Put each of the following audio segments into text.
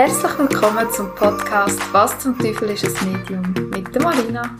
Herzlich willkommen zum Podcast Was zum Teufel ist ein Medium mit der Marina.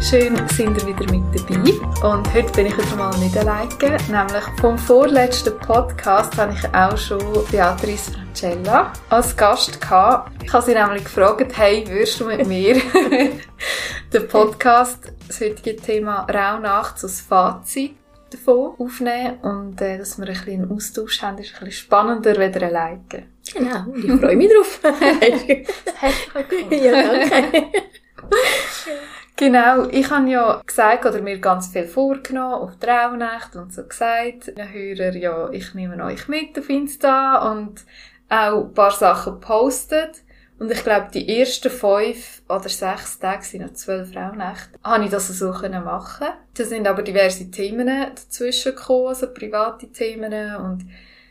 Schön sind ihr wieder mit dabei und heute bin ich wieder mal nicht alleine, nämlich vom vorletzten Podcast habe ich auch schon Beatrice Francella als Gast gehabt. Ich habe sie nämlich gefragt, hey, würdest du mit mir den Podcast, das heutige Thema Rauhnacht, so das Fazit davon aufnehmen und äh, dass wir ein bisschen einen Austausch haben, ist ein bisschen spannender als alleine. Genau, ich freue mich drauf. Herzlich ja, danke. Genau, ich habe ja gesagt, oder mir ganz viel vorgenommen auf die Rauhnacht und so gesagt, den Hörer, ja, ich nehme euch mit auf Insta und auch ein paar Sachen gepostet. Und ich glaube, die ersten fünf oder sechs Tage sind noch zwölf Frauennächte, habe ich das so machen. Da sind aber diverse Themen dazwischen gekommen, also private Themen und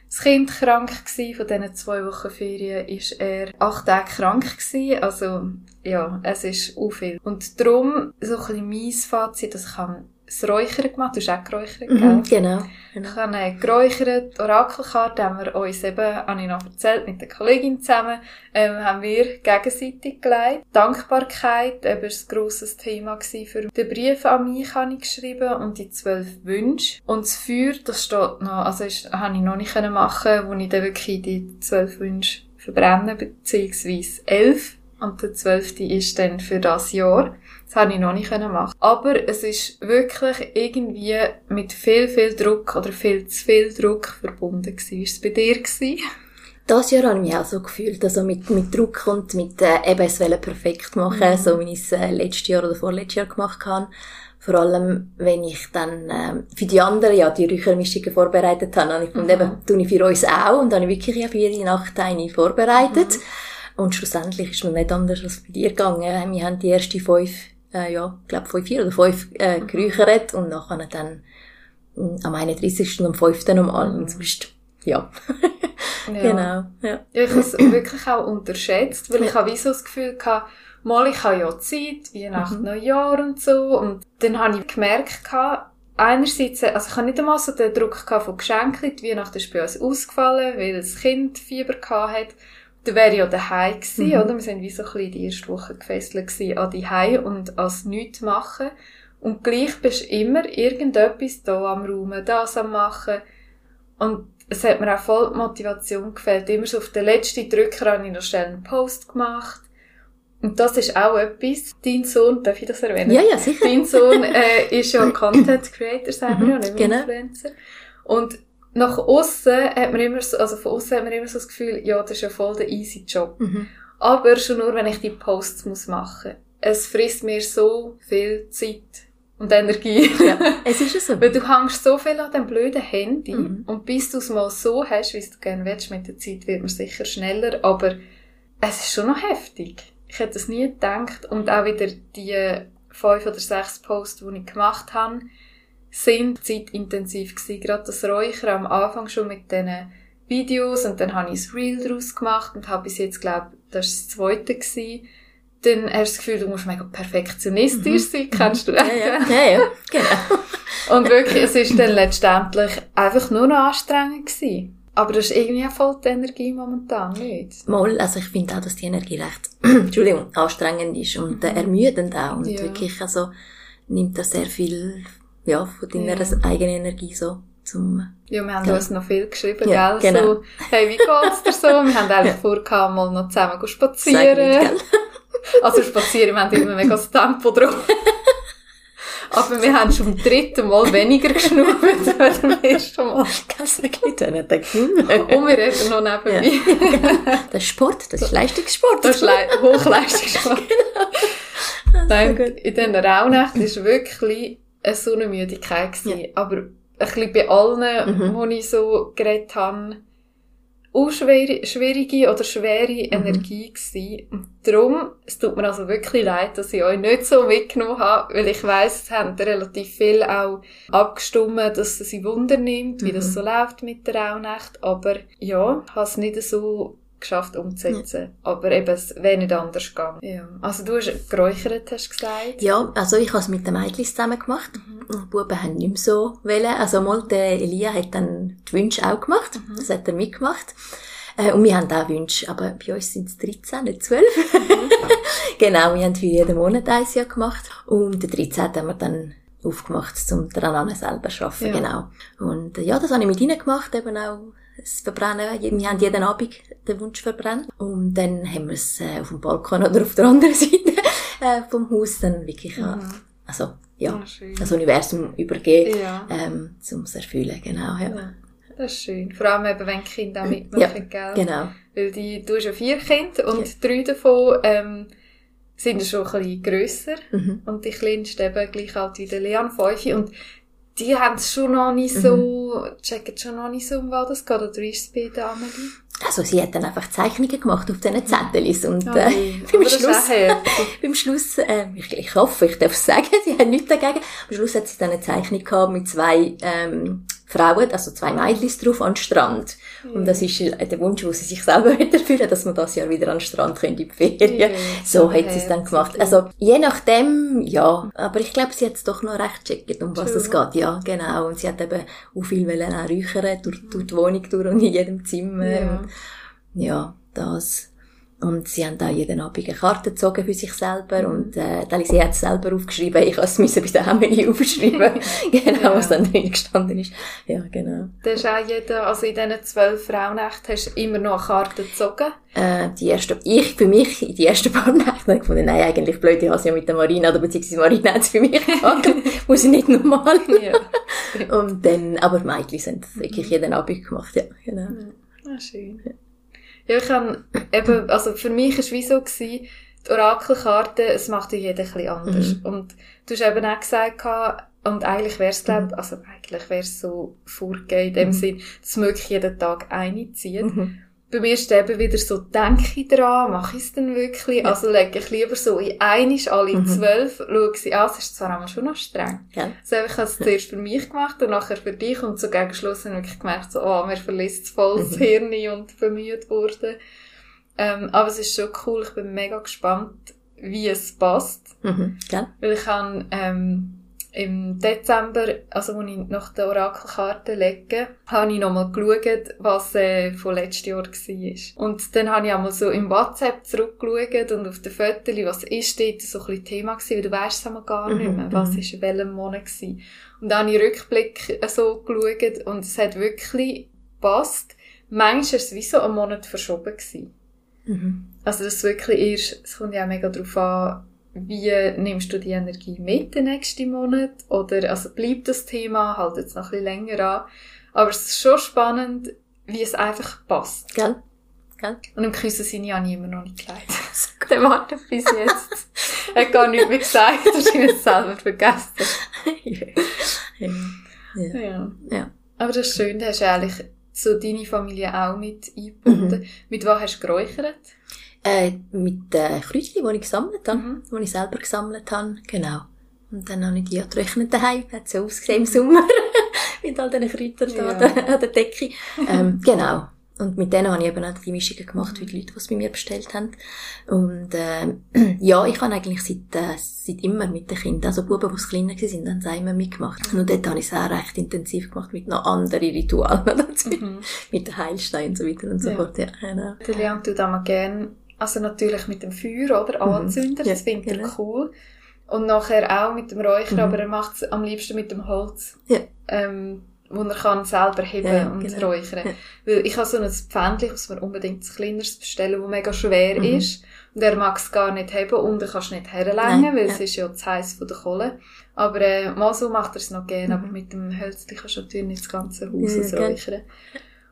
das Kind krank gewesen. Von diesen zwei Wochen Ferien ist er acht Tage krank gewesen. Also, ja, es ist auch viel. Und darum, so ein bisschen mein Fazit, dass ich das Räuchern gemacht. Du hast auch geräuchert, mhm? Genau. genau. Ich habe eine geräucherte Orakelkarte, haben wir uns eben, habe ich noch erzählt, mit der Kollegin zusammen, ähm, haben wir gegenseitig gelegt. Dankbarkeit, eben, ein grosses Thema für den Brief an mich habe ich geschrieben und die zwölf Wünsche. Und das Feuer, das steht noch, also ist, habe ich noch nicht machen wo ich dann wirklich die zwölf Wünsche verbrenne, beziehungsweise elf. Und der zwölfte ist dann für das Jahr. Das habe ich noch nicht machen Aber es ist wirklich irgendwie mit viel, viel Druck oder viel zu viel Druck verbunden gewesen. War es bei dir? Gewesen? Das Jahr habe ich mich auch so gefühlt, also mit, mit Druck und mit äh, eben es perfekt machen, mhm. so wie ich es äh, letztes Jahr oder vorletztes Jahr gemacht habe. Vor allem, wenn ich dann äh, für die anderen ja die Räuchermischungen vorbereitet habe. Und ich, mhm. eben tue ich für uns auch und dann habe ich wirklich ja für jede Nacht eine vorbereitet. Mhm. Und schlussendlich ist mir nicht anders als bei dir gegangen. Wir haben die ersten fünf äh, ja, ich glaube, fünf, vier oder fünf äh, mhm. geräuchert und nachher dann äh, am 31. und am 5. nochmal. Und sonst, ja. ja. Genau, ja. Ich habe es wirklich auch unterschätzt, weil ich habe wie so das Gefühl gehabt, mal, ich habe ja Zeit, Weihnachten, mhm. Neujahr und so. Und dann habe ich gemerkt, gehabt, einerseits, also ich habe nicht einmal so den Druck gehabt von Geschenken, die Weihnachten ist bei uns ausgefallen, weil das Kind Fieber gehabt hat dann wäre ja daheim gewesen, mhm. oder? Wir sind wie so ein bisschen die erste Woche gefesselt gewesen an die Hause und als nichts machen. Und gleich bist du immer irgendetwas da am Raumen, das am Machen. Und es hat mir auch voll die Motivation gefällt. Immer so auf den letzten Drücker habe ich noch schnell einen Post gemacht. Und das ist auch etwas. Dein Sohn, darf ich das erwähnen? Ja, ja, sicher. Dein Sohn äh, ist ja Content Creator selber, mhm, ja, nicht genau. Influencer. Und nach außen hat man immer so, also von außen hat man immer so das Gefühl, ja, das ist ja voll der easy Job. Mhm. Aber schon nur, wenn ich die Posts muss machen. Es frisst mir so viel Zeit und Energie. Ja, es ist so. Weil du hängst so viel an dem blöden Handy mhm. und bis du es mal so hast, wie du gerne willst, mit der Zeit wird man sicher schneller, aber es ist schon noch heftig. Ich hätte es nie gedacht und auch wieder die fünf oder sechs Posts, die ich gemacht habe, sind zeitintensiv gewesen. Gerade das Räuchern am Anfang schon mit diesen Videos und dann habe ich ein Reel daraus gemacht und habe bis jetzt, glaube das ist das zweite gewesen. Dann hast du das Gefühl, du musst mega perfektionistisch mhm. sein, kennst du ja, ja, ja, ja, genau. und wirklich, es ist dann letztendlich einfach nur noch anstrengend gewesen. Aber das ist irgendwie voll die Energie momentan, nicht? Mal, also ich finde auch, dass die Energie recht, Entschuldigung, anstrengend ist und äh, ermüdend auch. Und ja. wirklich, also, nimmt das sehr viel ja, von deiner ja. eigenen Energie so zum... Ja, wir haben ja. uns noch viel geschrieben, ja, gell? Genau. So, hey, wie geht's dir so? Wir haben eigentlich vor, mal noch zusammen spazieren. Nicht, also spazieren, wir haben immer mega das Tempo drauf. Aber wir haben schon beim dritten Mal weniger geschnurrt als beim ersten Mal. Kannst du wirklich dann Und wir reden noch nebenbei. Ja. Das ist Sport, das ist Leistungssport. Das ist Le Hochleistungssport. genau. Nein, in diesen Rauhnächten ist wirklich so eine Müdigkeit gewesen. Ja. Aber ein bisschen bei allen, mhm. wo ich so geredet habe, auch schwere, schwierige oder schwere mhm. Energie gewesen. Und darum, es tut mir also wirklich leid, dass ich euch nicht so mitgenommen habe, weil ich weiss, es haben relativ viel auch abgestimmt, dass es sie Wunder nimmt, wie mhm. das so läuft mit der Rauhnacht. Aber ja, ich habe es nicht so geschafft umzusetzen. Ja. Aber eben, es wäre nicht anders gegangen. Ja. Also du hast geräuchert, hast du gesagt? Ja, also ich habe es mit den Mädchen zusammen gemacht. Mhm. Die Buben haben nicht mehr so wollen. Also mal, der Elia hat dann die Wünsche auch gemacht. Mhm. Das hat er mitgemacht. Äh, und wir haben auch Wünsche, aber bei uns sind es 13, nicht 12. genau, wir haben für jeden Monat ein Jahr gemacht. Und den 13. haben wir dann aufgemacht, um daran selber zu arbeiten, ja. genau. Und äh, ja, das habe ich mit ihnen gemacht, eben auch das Verbrennen. Wir haben jeden Abend den Wunsch verbrennt. Und dann haben wir es äh, auf dem Balkon oder auf der anderen Seite äh, vom Haus dann wirklich, mhm. also ja, oh, das Universum übergeben, ja. ähm, um es erfüllen, genau. Ja. ja. Das ist schön. Vor allem eben, wenn die Kinder auch mitmachen, ja, gell? genau. Weil die, du hast ja vier Kinder und ja. drei davon ähm, sind schon ein bisschen grösser mhm. und die kleinste eben gleich alt wie der Leon, fünf. Und die haben es schon noch nicht so, mhm. checken schon noch nicht so, um was das geht. Oder ist es bei der Amelie? Also sie hat dann einfach Zeichnungen gemacht auf diesen Zettelis und äh, beim, Schluss, beim Schluss, äh, ich, ich hoffe, ich darf es sagen, sie hat nichts dagegen, am Schluss hat sie dann eine Zeichnung gehabt mit zwei ähm, Frauen, also zwei Mädchen drauf an den Strand. Mhm. Und das ist äh, der Wunsch, wo sie sich selber wieder fühlen, dass man das Jahr wieder an den Strand können, in die Ferien. Mhm. So hat sie es dann gemacht. Also, je nachdem, ja. Aber ich glaube, sie hat es doch noch recht checkt, um was es geht. Ja, genau. Und sie hat eben auch viel wollen auch räuchern, durch, durch die Wohnung durch und in jedem Zimmer. Ja, und, ja das. Und sie haben da jeden Abend eine Karte gezogen für sich selber. Mhm. Und, äh, Alice hat es selber aufgeschrieben. Ich musste es bei der Emily aufschreiben. genau, ja. was dann drin gestanden ist. Ja, genau. Da ist auch jeder, also in diesen zwölf Frauennächten hast du immer noch eine Karte gezogen? Äh, die erste, ich, für mich, die ersten paar Nächte, habe ich gefunden, nein, eigentlich blöd, ich habe sie ja mit der Marina, oder beziehungsweise Marina hat es für mich gemacht. Muss ich nicht normal. ja. Und dann, aber Mädchen sind wirklich jeden Abend gemacht, ja, genau. Ja, ah, schön. Ja. Ja, ich habe eben, also für mich war es wie so, gewesen, die Orakelkarte, es macht ja jeder ein bisschen anders. Mhm. Und du hast eben auch gesagt, und eigentlich wäre es, glaube mhm. also eigentlich wäre es so vorgegeben, in dem mhm. Sinn, dass wirklich jeden Tag eine zieht. Mhm bei mir ist eben wieder so, denke ich dran, mache ich es denn wirklich? Ja. Also lege ich lieber so in einisch alle mhm. zwölf, schaue sie an, es ist zwar einmal schon noch streng. Ja. Also ich habe es zuerst für mich gemacht und nachher für dich und so gegen Schluss habe ich wirklich gemerkt, so, oh, mir verlässt voll das mhm. Hirn und bemüht wurde. Ähm, aber es ist schon cool, ich bin mega gespannt, wie es passt. Mhm. Ja. Weil ich habe, ähm, im Dezember, also als ich nach der Orakelkarte lege, habe ich nochmal geschaut, was äh, von letztes Jahr war. Und dann habe ich einmal so im WhatsApp zurückgeschaut und auf den Fotos, was ist dort so ein bisschen Thema gewesen, weil du weißt es einmal gar nicht mehr, mhm, was mhm. ist in welchem Monat gewesen. Und dann habe ich Rückblick äh, so geschaut und es hat wirklich gepasst. Manchmal war es wie so einen Monat verschoben gewesen. Mhm. Also das wirklich ist, es kommt ja auch mega darauf an, wie nimmst du die Energie mit den nächsten Monat? Oder, also bleibt das Thema, halt jetzt noch ein bisschen länger an. Aber es ist schon spannend, wie es einfach passt. Gell? Gell? Und im Küssen sind ja immer noch nicht gekleidet. Der wartet bis jetzt. er hat gar nichts mehr gesagt, es selber vergessen. ja. Ja. ja. ja. Aber das ist schön, da hast du eigentlich so deine Familie auch mit eingebunden. Mhm. Mit was hast du geräuchert? Äh, mit den Kräutchen, die ich gesammelt habe, mhm. die ich selber gesammelt habe, genau. Und dann habe ich die getrocknet daheim, hat so ausgesehen im Sommer, mit all diesen Kräutern ja. da an der Decke. ähm, genau. Und mit denen habe ich eben auch die Mischungen gemacht, wie die Leute, die es bei mir bestellt haben. Und äh, ja, ich habe eigentlich seit, äh, seit immer mit den Kindern, also Buben, die kleiner waren, haben sie immer mitgemacht. Und dort habe ich es auch recht intensiv gemacht mit noch anderen Ritualen. Mhm. mit den Heilsteinen und so weiter und so ja. fort. Ja, genau. Leon tut auch mal gerne also natürlich mit dem Feuer, oder? Mhm. Anzünder, das ja, finde ich genau. cool. Und nachher auch mit dem Räucher, mhm. aber er macht es am liebsten mit dem Holz. Ja. Ähm, wo er kann selber heben ja, und genau. räuchern. Ja. Weil ich habe so ein Pfändchen, was man unbedingt ein kleineres bestellen, das mega schwer mhm. ist. Und er mag es gar nicht heben und er kannst nicht herlängen, weil ja. es ist ja zu heiß von der Kohle. Aber äh, mal so macht er es noch gerne, mhm. aber mit dem Hölzchen kannst du natürlich nicht das ganze Haus ja, räuchern.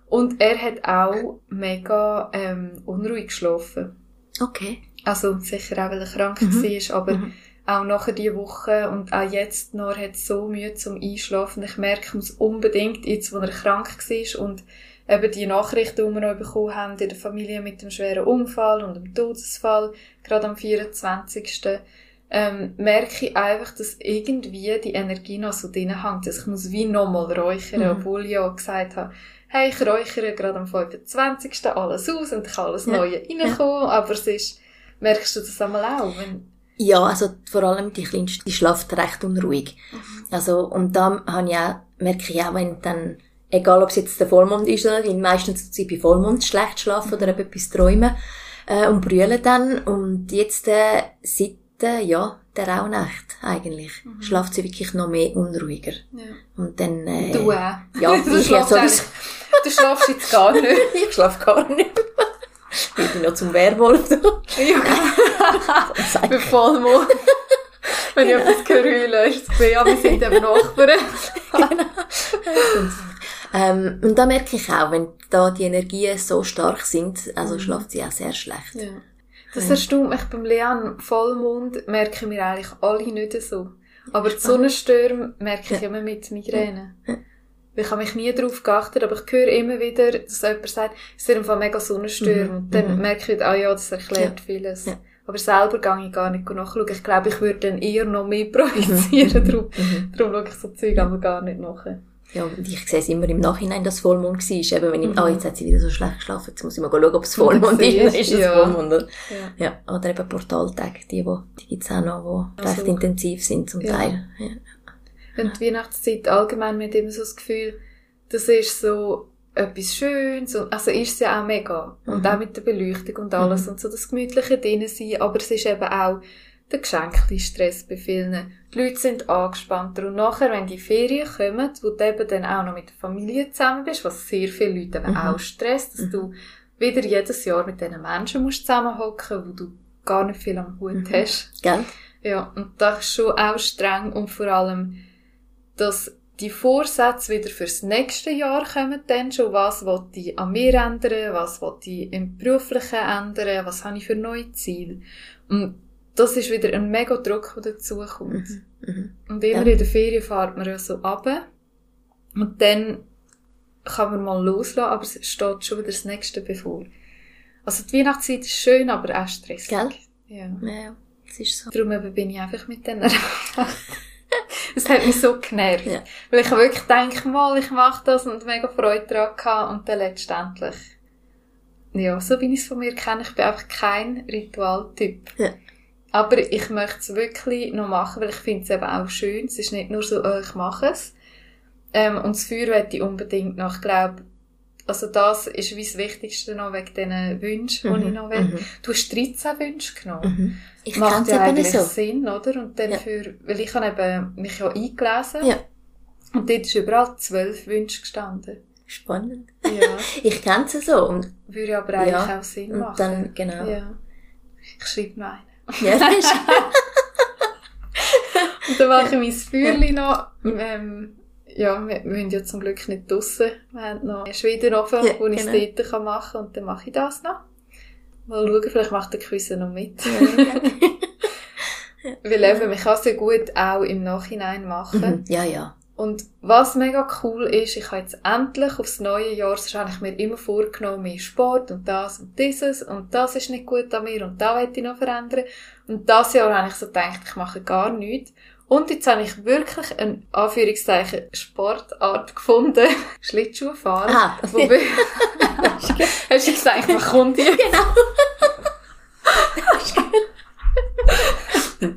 Und er hat auch mega ähm, unruhig geschlafen. Okay. Also sicher auch, weil er krank mhm. war, aber mhm. auch nachher diese Woche und auch jetzt noch, hat so Mühe zum Einschlafen. Ich merke, muss unbedingt, jetzt wo er krank war und eben die Nachrichten, die wir noch bekommen haben in der Familie mit dem schweren Unfall und dem Todesfall, gerade am 24., ähm, merke ich einfach, dass irgendwie die Energie noch so drin hängt. Also ich muss wie nochmal räuchern, mhm. obwohl ich ja gesagt habe, hey, ich räuchere gerade am 25. alles aus und ich kann alles ja. Neue reinkommen, ja. aber es ist, merkst du das einmal auch? Wenn ja, also vor allem die Kleinste, die schlaft recht unruhig. Mhm. Also, und da habe ich auch, merke ich auch, wenn dann egal ob es jetzt der Vollmond ist oder nicht, meistens sie bei Vollmond schlecht schlafen oder etwas träumen äh, und brüllen dann. Und jetzt äh, seit äh, ja, der Rauhnacht eigentlich mhm. schlaft sie wirklich noch mehr unruhiger. Ja. Und dann... Äh, du auch. Ja, ich ja sowieso. Du schlafst jetzt gar nicht. ich schlafe gar nicht. ich bin noch zum Werwolf da. ja, bei Vollmond. Wenn ich etwas höre, ist es ja, wir sind eben Nachbarn. genau. ähm, und da merke ich auch, wenn da die Energien so stark sind, also mhm. schlaft sie auch sehr schlecht. Ja. Das erstaunt mich beim Leon Vollmond, merken wir eigentlich alle nicht so. Aber die Sonnenstürme merke ich immer mit Migräne. Ich habe mich nie darauf geachtet, aber ich höre immer wieder, dass jemand sagt, es ist einfach mega Sonnenstürme. Mhm. Und dann mhm. merke ich wieder, ah ja, das erklärt ja. vieles. Ja. Aber selber gehe ich gar nicht nachschauen. Ich glaube, ich würde dann eher noch mehr projizieren. Mhm. Darum, mhm. darum schaue ich so Zeug aber gar nicht nach. Ja, und ich sehe es immer im Nachhinein, dass es Vollmond war. Eben, wenn ich, mhm. ah, jetzt hat sie wieder so schlecht geschlafen, jetzt muss ich mal schauen, ob es Vollmond ist. ist es ja. Vollmond, oder? Ja. ja. Oder eben Portaltage, die, die, die gibt's auch noch, die also, recht intensiv sind zum. Teil. Ja. Und die Weihnachtszeit allgemein, hat immer so das Gefühl, das ist so etwas Schönes, und, also ist es ja auch mega. Mhm. Und auch mit der Beleuchtung und alles mhm. und so das Gemütliche drinnen sein, aber es ist eben auch der geschenkte Stress bei vielen. Die Leute sind angespannter und nachher, wenn die Ferien kommen, wo du eben dann auch noch mit der Familie zusammen bist, was sehr viele Leute eben mhm. auch stresst, dass mhm. du wieder jedes Jahr mit diesen Menschen musst zusammenhocken, wo du gar nicht viel am Hut mhm. hast. Gell? Ja, und das ist schon auch streng und vor allem, dass die Vorsätze wieder fürs nächste Jahr kommen dann schon. Was will ich an mir ändern? Was will ich im Beruflichen ändern? Was habe ich für neue Ziele? Und das ist wieder ein mega Druck, der dazukommt. Mhm, mhm. Und immer ja. in der Ferien fährt man ja so ab. Und dann kann man mal loslassen, aber es steht schon wieder das Nächste bevor. Also die Weihnachtszeit ist schön, aber auch stressig. Gell? Ja. Ja, es ist so. Darum bin ich einfach mit denen Es hat mich so genervt. Ja. Weil ich wirklich denke, mal, ich mache das und mega Freude daran hatte und dann letztendlich, ja, so wie ich es von mir kenne, ich bin einfach kein Ritualtyp. Ja. Aber ich möchte es wirklich noch machen, weil ich finde es eben auch schön. Es ist nicht nur so, oh, ich mache es. Ähm, und das Feuer möchte ich unbedingt noch. Ich glaube, also das ist wie das Wichtigste noch wegen diesen Wünschen, mhm. die ich noch will. Mhm. Du hast 13 Wünsche genommen. Mhm. Ich Macht ja eigentlich so. Sinn, oder? Und dann ja. für, weil ich habe eben mich ja eingelesen. Ja. Und dort ist überall zwölf Wünsche gestanden. Spannend. Ja. ich kenne sie so. Und, Würde aber eigentlich ja. auch Sinn machen. Und dann, genau. Ja. Ich schreibe noch einen. Ja, das ist Und dann mache ich mein Feuerchen noch. Ähm, ja, wir, wir sind ja zum Glück nicht draussen. Wir haben noch einen Schwedenofen, ja, wo ich es genau. dort machen kann. Und dann mache ich das noch. Mal schauen, vielleicht macht der Quiz noch mit. Ja, Weil eben, man kann es ja gut auch im Nachhinein machen. Mhm. Ja, ja. Und was mega cool ist, ich habe jetzt endlich aufs neue Jahr, das habe ich mir immer vorgenommen, mehr Sport und das und dieses und das ist nicht gut an mir und da will ich noch verändern. Und das Jahr habe ich so gedacht, ich mache gar nichts. Und jetzt habe ich wirklich eine Anführungszeichen Sportart gefunden. Schlittschuhfahren. Ah. Wobei, hast du gesagt, man kommt hier? Genau.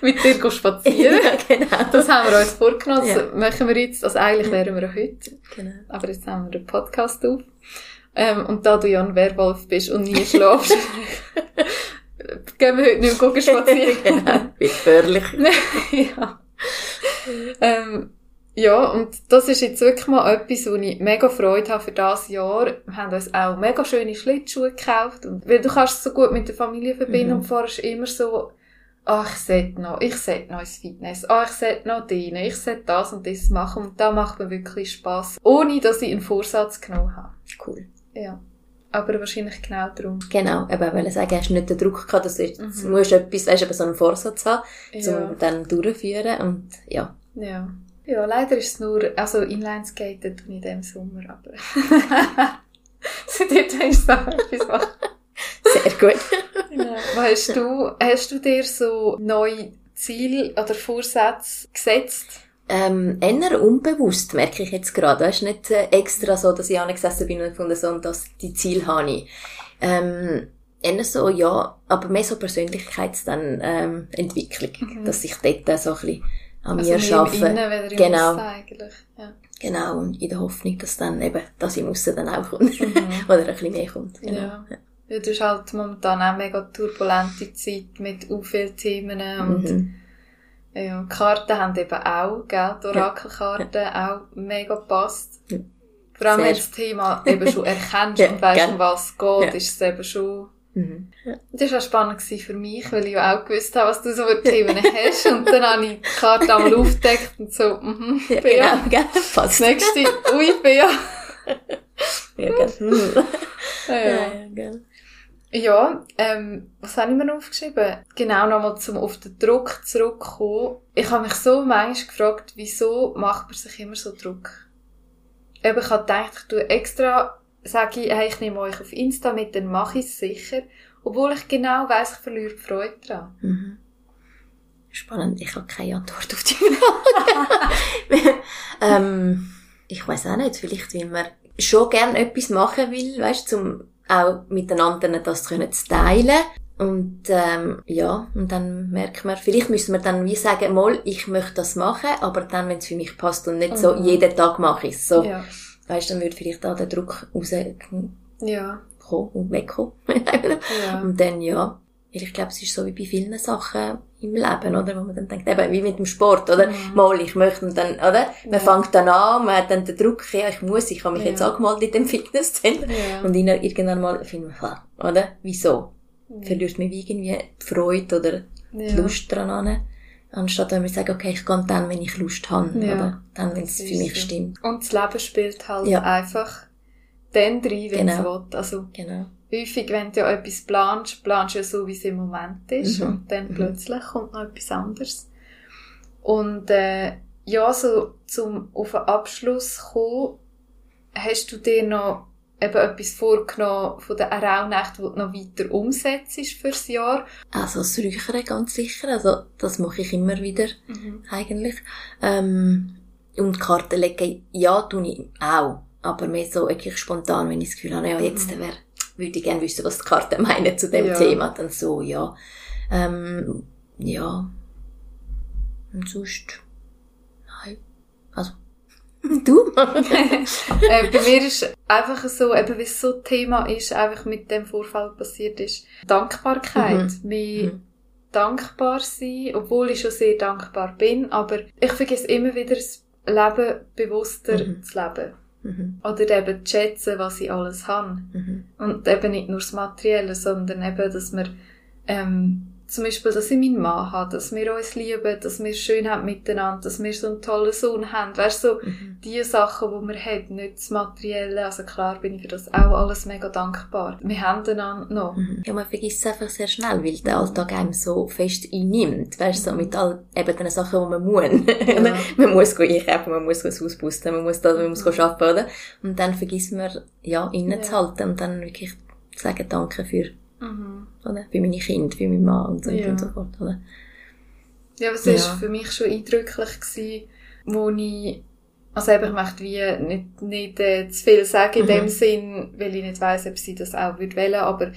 mit dir spazieren. ja, genau. Das haben wir uns vorgenommen. Das ja. machen wir jetzt. Also eigentlich wären wir heute. Genau. Aber jetzt haben wir den Podcast auf. Ähm, und da du ja ein Werwolf bist und nie schlafst, gehen wir heute nicht mehr spazieren. genau. Gefährlich. ja. Ähm, ja, und das ist jetzt wirklich mal etwas, wo ich mega Freude habe für das Jahr. Wir haben uns auch mega schöne Schlittschuhe gekauft. Und, weil du kannst es so gut mit der Familie verbinden mhm. und fahrst immer so ah, ich sollte noch, ich sollte noch ins Fitness, ah, ich sollte noch dienen, ich sollte das und das machen und da macht mir wirklich Spass, ohne dass ich einen Vorsatz genommen habe. Cool. Ja. Aber wahrscheinlich genau darum. Genau, eben, weil ich sagen, hast du nicht den Druck gehabt, dass du jetzt mhm. musst etwas, weißt du, so einen Vorsatz haben, ja. um dann durchzuführen und, ja. Ja. Ja, leider ist es nur, also Inlineskaten tue ich in diesem Sommer, aber seitdem ist es auch etwas machen. Sehr gut. Genau. Hast du, hast du dir so neue Ziele oder Vorsätze gesetzt? Ähm, eher unbewusst, merke ich jetzt gerade. Es ist nicht äh, extra so, dass ich angesessen bin und gefunden so, und das, die Ziel habe ich. Ähm, eher so, ja, aber mehr so Persönlichkeitsentwicklung, ähm, Entwicklung, mhm. dass ich dort so ein bisschen an also mir arbeite. Innen, genau. Ja. Genau, und in der Hoffnung, dass dann eben das im Aussen dann auch kommt. Mhm. Oder ein bisschen mehr kommt. Genau. Ja. ja. Du hast halt momentan auch mega turbulente Zeit mit u vielen Themen und mhm. Ja, Karten haben eben auch, gell, die Orakelkarten ja. auch mega gepasst. Ja. Vor allem, wenn du das Thema eben schon erkennst ja, und weißt, um was es geht, ist es eben schon Mhm. Das war auch spannend für mich, weil ich ja auch gewusst habe, was du so für Themen hast. Und dann habe ich die Karte einmal aufgedeckt und so, mhm, ja, Bea. Genau, gell. Das nächste, ui, Bea. ja, gell. ja, ja. ja, Ja, ähm, was habe ich mir aufgeschrieben? Genau, nochmal zum auf den Druck zurückkommen. Ich habe mich so manchmal gefragt, wieso macht man sich immer so Druck? Eben, ich habe gedacht, ich tue extra sage ich, hey, ich nehme euch auf Insta mit, dann mache ich es sicher. Obwohl ich genau weiss, ich verliere die Freude daran. Mhm. Spannend, ich habe keine Antwort auf die Frage. ähm, ich weiß auch nicht, vielleicht weil man schon gerne etwas machen will, weißt, um auch mit den anderen das zu teilen. Und ähm, ja, und dann merkt man, vielleicht müssen wir dann wie sagen, mal, ich möchte das machen, aber dann, wenn es für mich passt und nicht mhm. so jeden Tag mache ich es. So. Ja weißt, dann würde vielleicht da der Druck raus ja. kommen und wegkommen. ja. Und dann, ja, ich glaube, es ist so wie bei vielen Sachen im Leben, oder? Wo man dann denkt, eben, wie mit dem Sport, oder? Mhm. Mal, ich möchte und dann, oder? Man ja. fängt dann an, man hat dann den Druck, ja, ich muss, ich habe mich ja. jetzt angemeldet in dem Fitnesscenter. Ja. Und irgendwann mal findet man, oder? Wieso? Mhm. Verliert man irgendwie die Freude oder die Lust dran an? Anstatt wenn wir sagen, okay, ich gehe dann, wenn ich Lust habe, oder dann, wenn es für mich so. stimmt. Und das Leben spielt halt ja. einfach dann rein, wenn genau. es will. Also, genau. Häufig, wenn du ja etwas planst, planst du ja so, wie es im Moment ist, mhm. und dann mhm. plötzlich kommt noch etwas anderes. Und, äh, ja, so, zum auf den Abschluss kommen, hast du dir noch eben etwas vorgenommen von der Rauhnacht, die du noch weiter umsetzt fürs Jahr? Also das Räuchern ganz sicher, also das mache ich immer wieder mhm. eigentlich. Ähm, und Karten legen, ja, tue ich auch, aber mehr so wirklich spontan, wenn ich das Gefühl habe, ja, jetzt mhm. wär, würde ich gerne wissen, was die Karten meinen zu dem ja. Thema, dann so, ja. Ähm, ja. Und sonst, nein. Also, Du? äh, bei mir ist einfach so, eben wie es so Thema ist, einfach mit dem Vorfall passiert ist, Dankbarkeit. Mhm. Mehr mhm. dankbar sein, obwohl ich schon sehr dankbar bin, aber ich vergesse immer wieder das Leben bewusster mhm. zu leben. Mhm. Oder eben zu schätzen, was ich alles habe. Mhm. Und eben nicht nur das Materielle, sondern eben, dass man ähm, zum Beispiel, dass ich meinen Mann habe, dass wir uns lieben, dass wir schön haben miteinander, dass wir so einen tollen Sohn haben. Weißt du, so mhm. die Sachen, die wir haben, nicht das Materielle. Also klar bin ich für das auch alles mega dankbar. Wir haben einander noch. Mhm. Ja, man vergisst es einfach sehr schnell, weil der Alltag einem so fest einnimmt. Weißt du, so mit all eben den Sachen, die man muss. Ja. man muss gehen einkaufen, man muss das Haus pusten, man muss da, man muss mhm. arbeiten, oder? Und dann vergisst man, ja, innezuhalten ja. und dann wirklich sagen Danke für Mhm. Oder? Für meine Kinder, für meinen Mann und so ja. und so fort. Oder? Ja, aber es war ja. für mich schon eindrücklich, gewesen, wo ich, also eben, ich möchte wie nicht, nicht äh, zu viel sagen in mhm. dem Sinn, weil ich nicht weiss, ob sie das auch würde wollen, aber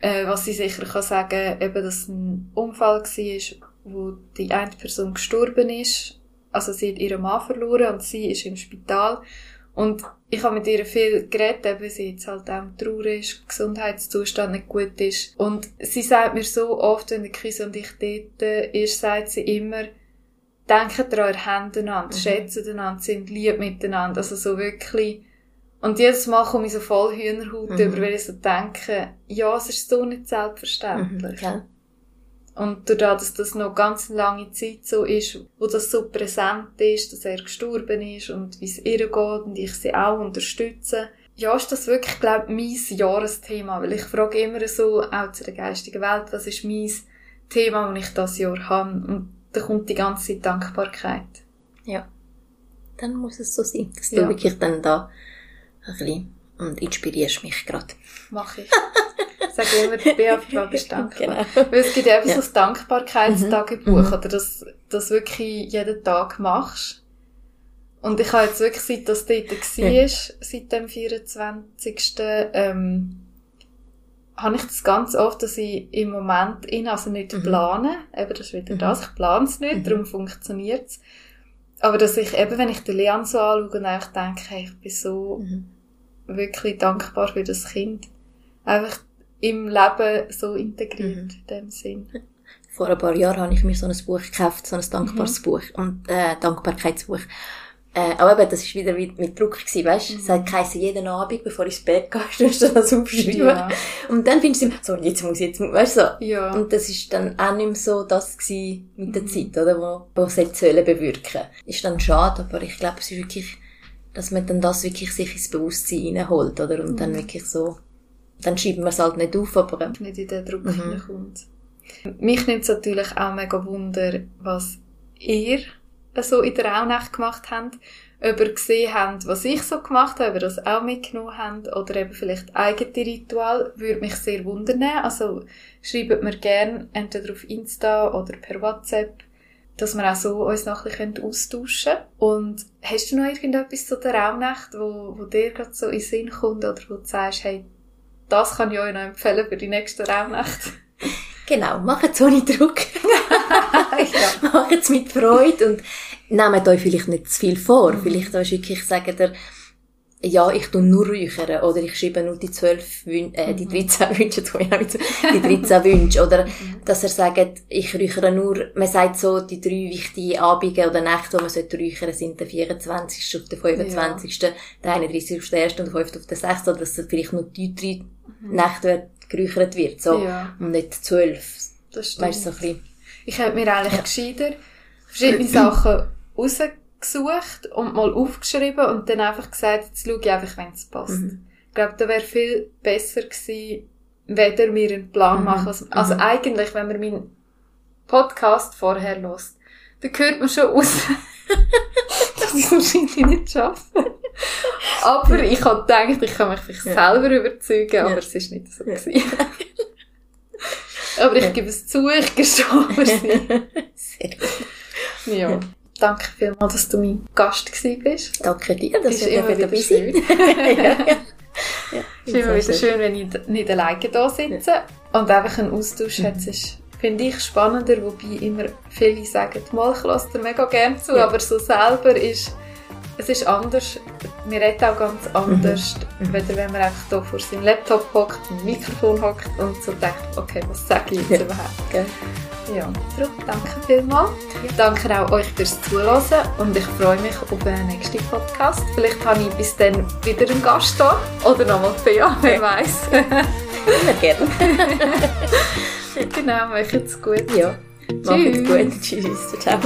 äh, was ich sicher kann sagen, eben, dass es ein Unfall war, wo die eine Person gestorben ist, also sie hat ihren Mann verloren und sie ist im Spital und ich habe mit ihr viel geredet, weil sie jetzt halt auch traurig ist, Gesundheitszustand nicht gut ist. Und sie sagt mir so oft, wenn der Krise und ich dort ist, sagt sie immer, denkt an eure Hände einander, mhm. schätzt einander, sind lieb miteinander. Also so wirklich. Und jedes Mal komme ich so voll Hühnerhaut mhm. über, weil ich so denke, ja, es ist so nicht selbstverständlich. Mhm, okay. Und dadurch, dass das noch ganz lange Zeit so ist, wo das so präsent ist, dass er gestorben ist und wie es ihr geht und ich sie auch unterstütze, ja, ist das wirklich, glaube ich, mein Jahresthema. Weil ich frage immer so, auch zu der geistigen Welt, was ist mein Thema, das ich das Jahr habe? Und da kommt die ganze Zeit Dankbarkeit. Ja. Dann muss es so sein, dass du ja. wirklich dann da ein bisschen und inspirierst mich gerade. Mach ich. Sag immer, Bea bist dankbar. Genau. Weil es gibt ja eben ja. so das Dankbarkeitstagebuch, mhm. oder dass das wirklich jeden Tag machst. Und ich habe jetzt wirklich, seit das dort war, ja. seit dem 24. Ähm, habe ich das ganz oft, dass ich im Moment in, also nicht mhm. plane, eben das ist wieder mhm. das, ich plane es nicht, mhm. darum funktioniert es. aber dass ich eben, wenn ich den Leon so anschaue und einfach denke, hey, ich bin so mhm. wirklich dankbar für das Kind. Einfach im Leben so integriert, mhm. in dem Sinn. Vor ein paar Jahren habe ich mir so ein Buch gekauft, so ein dankbares mhm. Buch und äh, Dankbarkeitsbuch. Äh, aber eben, das ist wieder mit, mit Druck gewesen, weißt? Mhm. Es hat geheißen, jeden Abend, bevor ich ins Bett gehe, musst du das aufschreiben. Ja. Und dann findest du immer, so, jetzt muss ich, jetzt muss, weißt du, so. Ja. Und das ist dann auch nicht mehr so das gewesen mit der mhm. Zeit, oder, wo, wo es jetzt sollen bewirken. Ist dann schade, aber ich glaube, es ist wirklich, dass man dann das wirklich sich ins Bewusstsein reinholt, oder? Und mhm. dann wirklich so, dann schreibt man es halt nicht auf, aber... Nicht in den Druck mhm. hineinkommt. Mich nimmt es natürlich auch mega Wunder, was ihr so in der Rauhnacht gemacht habt, ob ihr gesehen habt, was ich so gemacht habe, ob ihr das auch mitgenommen habt oder eben vielleicht eigene Ritual, würde mich sehr wundern. Also schreibt mir gerne entweder auf Insta oder per WhatsApp, dass wir auch so uns noch ein bisschen austauschen können. Und hast du noch irgendetwas zu der Raumnacht, wo, wo dir gerade so in den Sinn kommt oder wo du sagst, hey, das kann ich euch noch empfehlen für die nächste Raumnacht? Genau, macht es ohne Druck. ja. Macht es mit Freude und nehmt euch vielleicht nicht zu viel vor. Mhm. Vielleicht euch wirklich sagen der, ja, ich tu nur räuchern oder ich schreibe nur die zwölf Wünsche, äh, die 13 mhm. Wünsche, die 13 Wünsche oder mhm. dass er sagt, ich räuchere nur, man sagt so, die drei wichtigen Abende oder Nächte, die man sollte räuchern, sind der 24. auf der 25., ja. der 31. auf der 1. und der 5. auf der 6. oder dass vielleicht nur die drei. Nächte geräuchert wird, so. Ja. Und nicht zwölf. Das stimmt. Weißt, so ein bisschen. Ich hätte mir eigentlich ja. gescheiter verschiedene Sachen rausgesucht und mal aufgeschrieben und dann einfach gesagt, jetzt schaue ich einfach, wenn es passt. Mhm. Ich glaube, da wäre viel besser gewesen, wenn wir einen Plan mhm. machen. Also, also mhm. eigentlich, wenn man meinen Podcast vorher lost, dann hört man schon aus, dass ich es wahrscheinlich nicht schaffe. aber ich habe gedacht, ich kann mich vielleicht ja. selber überzeugen, aber ja. es ist nicht so. Ja. aber ich gebe es zu, ich gestehe Sehr gut. Ja. Danke vielmals, dass du mein Gast bist. Danke dir, dass du dabei dabei schön. ja. Es ist immer wieder schön, wenn ich nicht alleine hier sitze ja. und einfach einen Austausch mhm. hat. ist, finde ich, spannender, wobei immer viele sagen, mal, ich lasse dir mega gerne zu, ja. aber so selber ist es ist anders. Wir reden auch ganz anders, mhm. weder wenn man einfach hier vor seinem Laptop hockt, ein Mikrofon hockt und so denkt, okay, was sage ich jetzt ja. überhaupt? Gell? Ja, darum danke vielmals. Ja. Danke auch euch fürs Zuhören und ich freue mich auf den nächsten Podcast. Vielleicht habe ich bis dann wieder einen Gast da oder nochmal Thea, wer weiß. Immer gerne. genau, macht's gut. Ja, macht's gut. Tschüss. Ciao.